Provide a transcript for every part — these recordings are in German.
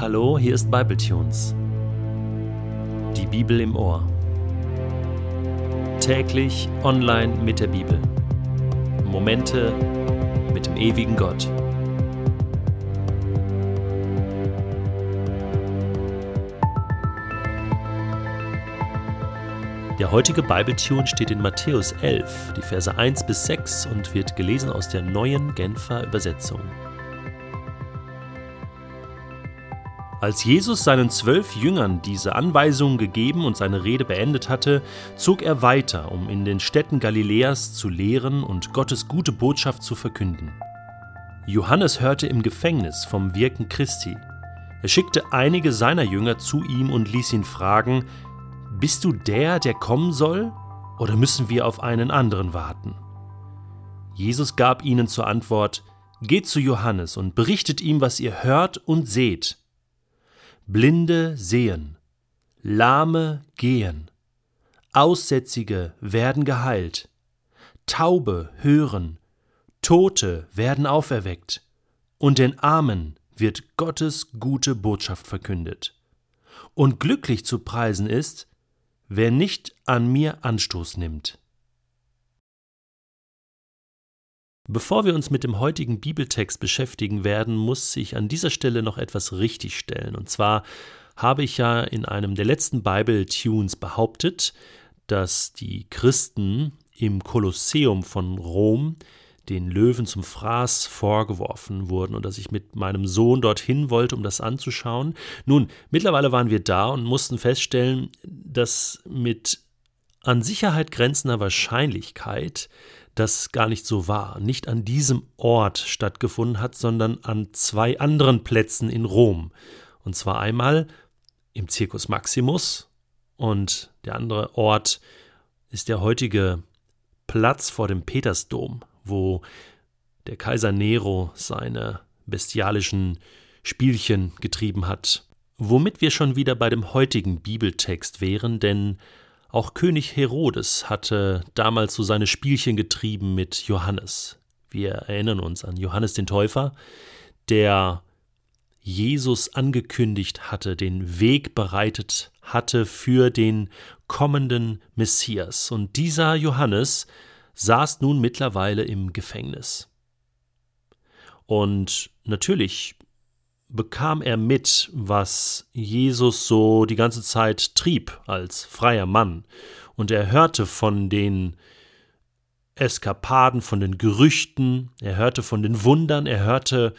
Hallo, hier ist Bibletunes. Die Bibel im Ohr. Täglich online mit der Bibel. Momente mit dem ewigen Gott. Der heutige Bibletune steht in Matthäus 11, die Verse 1 bis 6 und wird gelesen aus der neuen Genfer Übersetzung. Als Jesus seinen zwölf Jüngern diese Anweisungen gegeben und seine Rede beendet hatte, zog er weiter, um in den Städten Galiläas zu lehren und Gottes gute Botschaft zu verkünden. Johannes hörte im Gefängnis vom Wirken Christi. Er schickte einige seiner Jünger zu ihm und ließ ihn fragen, Bist du der, der kommen soll, oder müssen wir auf einen anderen warten? Jesus gab ihnen zur Antwort, Geht zu Johannes und berichtet ihm, was ihr hört und seht. Blinde sehen, Lahme gehen, Aussätzige werden geheilt, Taube hören, Tote werden auferweckt, und den Armen wird Gottes gute Botschaft verkündet. Und glücklich zu preisen ist, wer nicht an mir Anstoß nimmt. Bevor wir uns mit dem heutigen Bibeltext beschäftigen werden, muss ich an dieser Stelle noch etwas richtigstellen. Und zwar habe ich ja in einem der letzten Bible-Tunes behauptet, dass die Christen im Kolosseum von Rom den Löwen zum Fraß vorgeworfen wurden und dass ich mit meinem Sohn dorthin wollte, um das anzuschauen. Nun, mittlerweile waren wir da und mussten feststellen, dass mit an Sicherheit grenzender Wahrscheinlichkeit das gar nicht so war, nicht an diesem Ort stattgefunden hat, sondern an zwei anderen Plätzen in Rom. Und zwar einmal im Circus Maximus und der andere Ort ist der heutige Platz vor dem Petersdom, wo der Kaiser Nero seine bestialischen Spielchen getrieben hat. Womit wir schon wieder bei dem heutigen Bibeltext wären, denn auch König Herodes hatte damals so seine Spielchen getrieben mit Johannes. Wir erinnern uns an Johannes den Täufer, der Jesus angekündigt hatte, den Weg bereitet hatte für den kommenden Messias. Und dieser Johannes saß nun mittlerweile im Gefängnis. Und natürlich bekam er mit, was Jesus so die ganze Zeit trieb als freier Mann, und er hörte von den Eskapaden, von den Gerüchten, er hörte von den Wundern, er hörte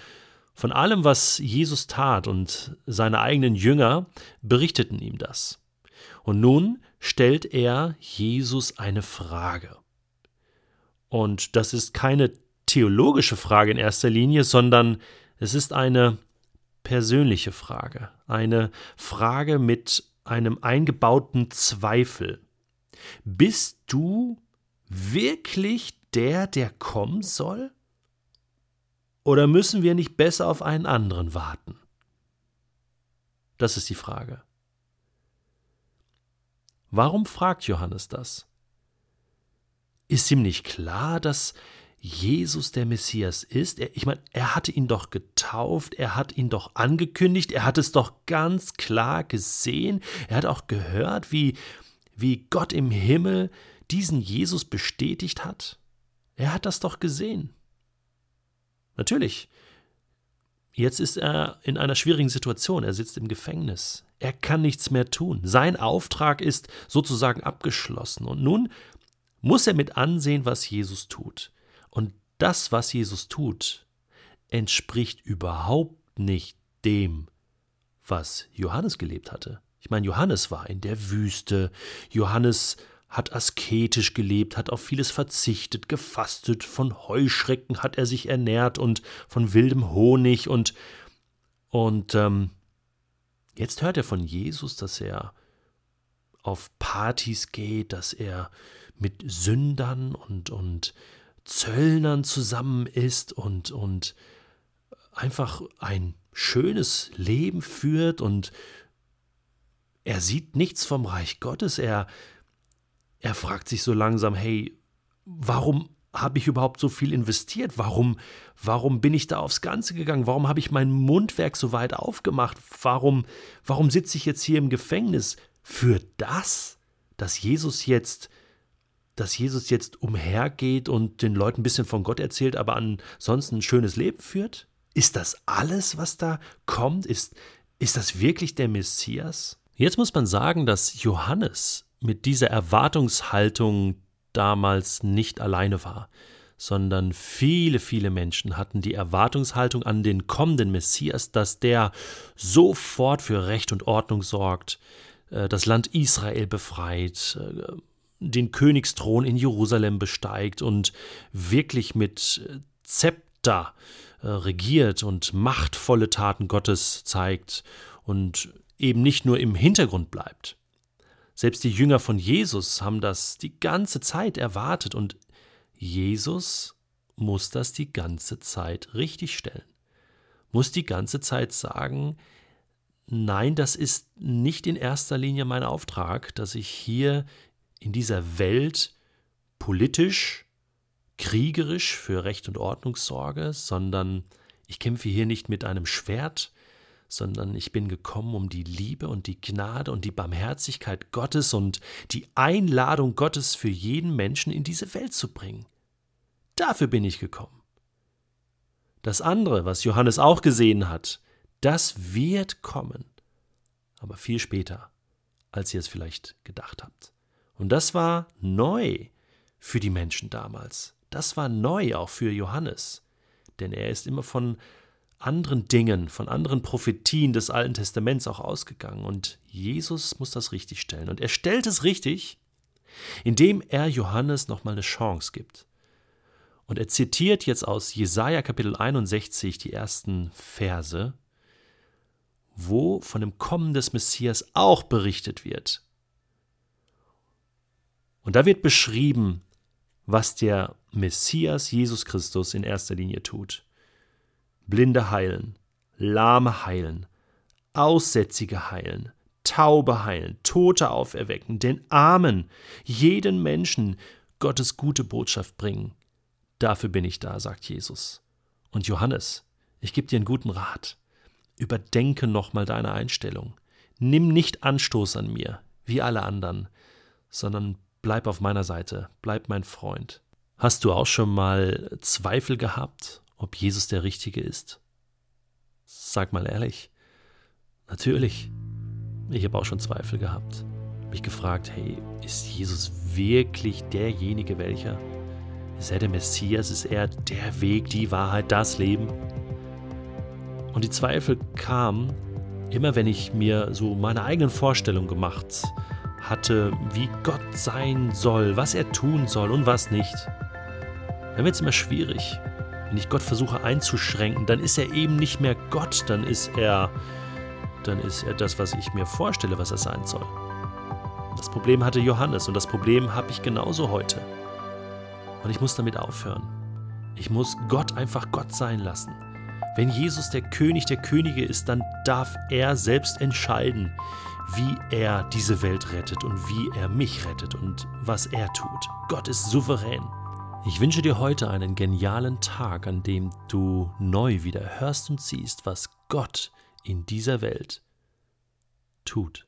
von allem, was Jesus tat, und seine eigenen Jünger berichteten ihm das. Und nun stellt er Jesus eine Frage. Und das ist keine theologische Frage in erster Linie, sondern es ist eine persönliche Frage, eine Frage mit einem eingebauten Zweifel. Bist du wirklich der, der kommen soll? Oder müssen wir nicht besser auf einen anderen warten? Das ist die Frage. Warum fragt Johannes das? Ist ihm nicht klar, dass Jesus der Messias ist. Er, ich meine, er hatte ihn doch getauft, er hat ihn doch angekündigt, er hat es doch ganz klar gesehen, er hat auch gehört, wie, wie Gott im Himmel diesen Jesus bestätigt hat. Er hat das doch gesehen. Natürlich, jetzt ist er in einer schwierigen Situation, er sitzt im Gefängnis, er kann nichts mehr tun, sein Auftrag ist sozusagen abgeschlossen und nun muss er mit ansehen, was Jesus tut. Das, was Jesus tut, entspricht überhaupt nicht dem, was Johannes gelebt hatte. Ich meine, Johannes war in der Wüste, Johannes hat asketisch gelebt, hat auf vieles verzichtet, gefastet, von Heuschrecken hat er sich ernährt und von wildem Honig und und ähm, jetzt hört er von Jesus, dass er auf Partys geht, dass er mit Sündern und und Zöllnern zusammen ist und, und einfach ein schönes Leben führt und er sieht nichts vom Reich Gottes. Er, er fragt sich so langsam, hey, warum habe ich überhaupt so viel investiert? Warum, warum bin ich da aufs Ganze gegangen? Warum habe ich mein Mundwerk so weit aufgemacht? Warum, warum sitze ich jetzt hier im Gefängnis? Für das, dass Jesus jetzt, dass Jesus jetzt umhergeht und den Leuten ein bisschen von Gott erzählt, aber ansonsten ein schönes Leben führt? Ist das alles, was da kommt? Ist, ist das wirklich der Messias? Jetzt muss man sagen, dass Johannes mit dieser Erwartungshaltung damals nicht alleine war, sondern viele, viele Menschen hatten die Erwartungshaltung an den kommenden Messias, dass der sofort für Recht und Ordnung sorgt, äh, das Land Israel befreit, äh, den Königsthron in Jerusalem besteigt und wirklich mit Zepter äh, regiert und machtvolle Taten Gottes zeigt und eben nicht nur im Hintergrund bleibt. Selbst die Jünger von Jesus haben das die ganze Zeit erwartet und Jesus muss das die ganze Zeit richtigstellen. Muss die ganze Zeit sagen, nein, das ist nicht in erster Linie mein Auftrag, dass ich hier in dieser Welt politisch, kriegerisch für Recht und Ordnung sorge, sondern ich kämpfe hier nicht mit einem Schwert, sondern ich bin gekommen, um die Liebe und die Gnade und die Barmherzigkeit Gottes und die Einladung Gottes für jeden Menschen in diese Welt zu bringen. Dafür bin ich gekommen. Das andere, was Johannes auch gesehen hat, das wird kommen, aber viel später, als ihr es vielleicht gedacht habt. Und das war neu für die Menschen damals. Das war neu auch für Johannes, denn er ist immer von anderen Dingen, von anderen Prophetien des Alten Testaments auch ausgegangen. Und Jesus muss das richtig stellen. Und er stellt es richtig, indem er Johannes nochmal eine Chance gibt. Und er zitiert jetzt aus Jesaja Kapitel 61 die ersten Verse, wo von dem Kommen des Messias auch berichtet wird. Und da wird beschrieben, was der Messias Jesus Christus in erster Linie tut. Blinde heilen, Lahme heilen, Aussätzige heilen, Taube heilen, Tote auferwecken, den Armen, jeden Menschen Gottes gute Botschaft bringen. Dafür bin ich da, sagt Jesus. Und Johannes, ich gebe dir einen guten Rat. Überdenke nochmal deine Einstellung. Nimm nicht Anstoß an mir, wie alle anderen, sondern bleib auf meiner Seite, bleib mein Freund. Hast du auch schon mal Zweifel gehabt ob Jesus der Richtige ist? Sag mal ehrlich. Natürlich. Ich habe auch schon Zweifel gehabt. Mich gefragt, hey, ist Jesus wirklich derjenige welcher? Ist er der Messias? Ist er der Weg, die Wahrheit, das Leben? Und die Zweifel kamen immer, wenn ich mir so meine eigenen Vorstellungen gemacht hatte, wie Gott sein soll, was er tun soll und was nicht. Dann wird es immer schwierig. Wenn ich Gott versuche einzuschränken, dann ist er eben nicht mehr Gott, dann ist er, dann ist er das, was ich mir vorstelle, was er sein soll. Das Problem hatte Johannes und das Problem habe ich genauso heute. Und ich muss damit aufhören. Ich muss Gott einfach Gott sein lassen. Wenn Jesus der König der Könige ist, dann darf er selbst entscheiden, wie er diese Welt rettet und wie er mich rettet und was er tut. Gott ist souverän. Ich wünsche dir heute einen genialen Tag, an dem du neu wieder hörst und siehst, was Gott in dieser Welt tut.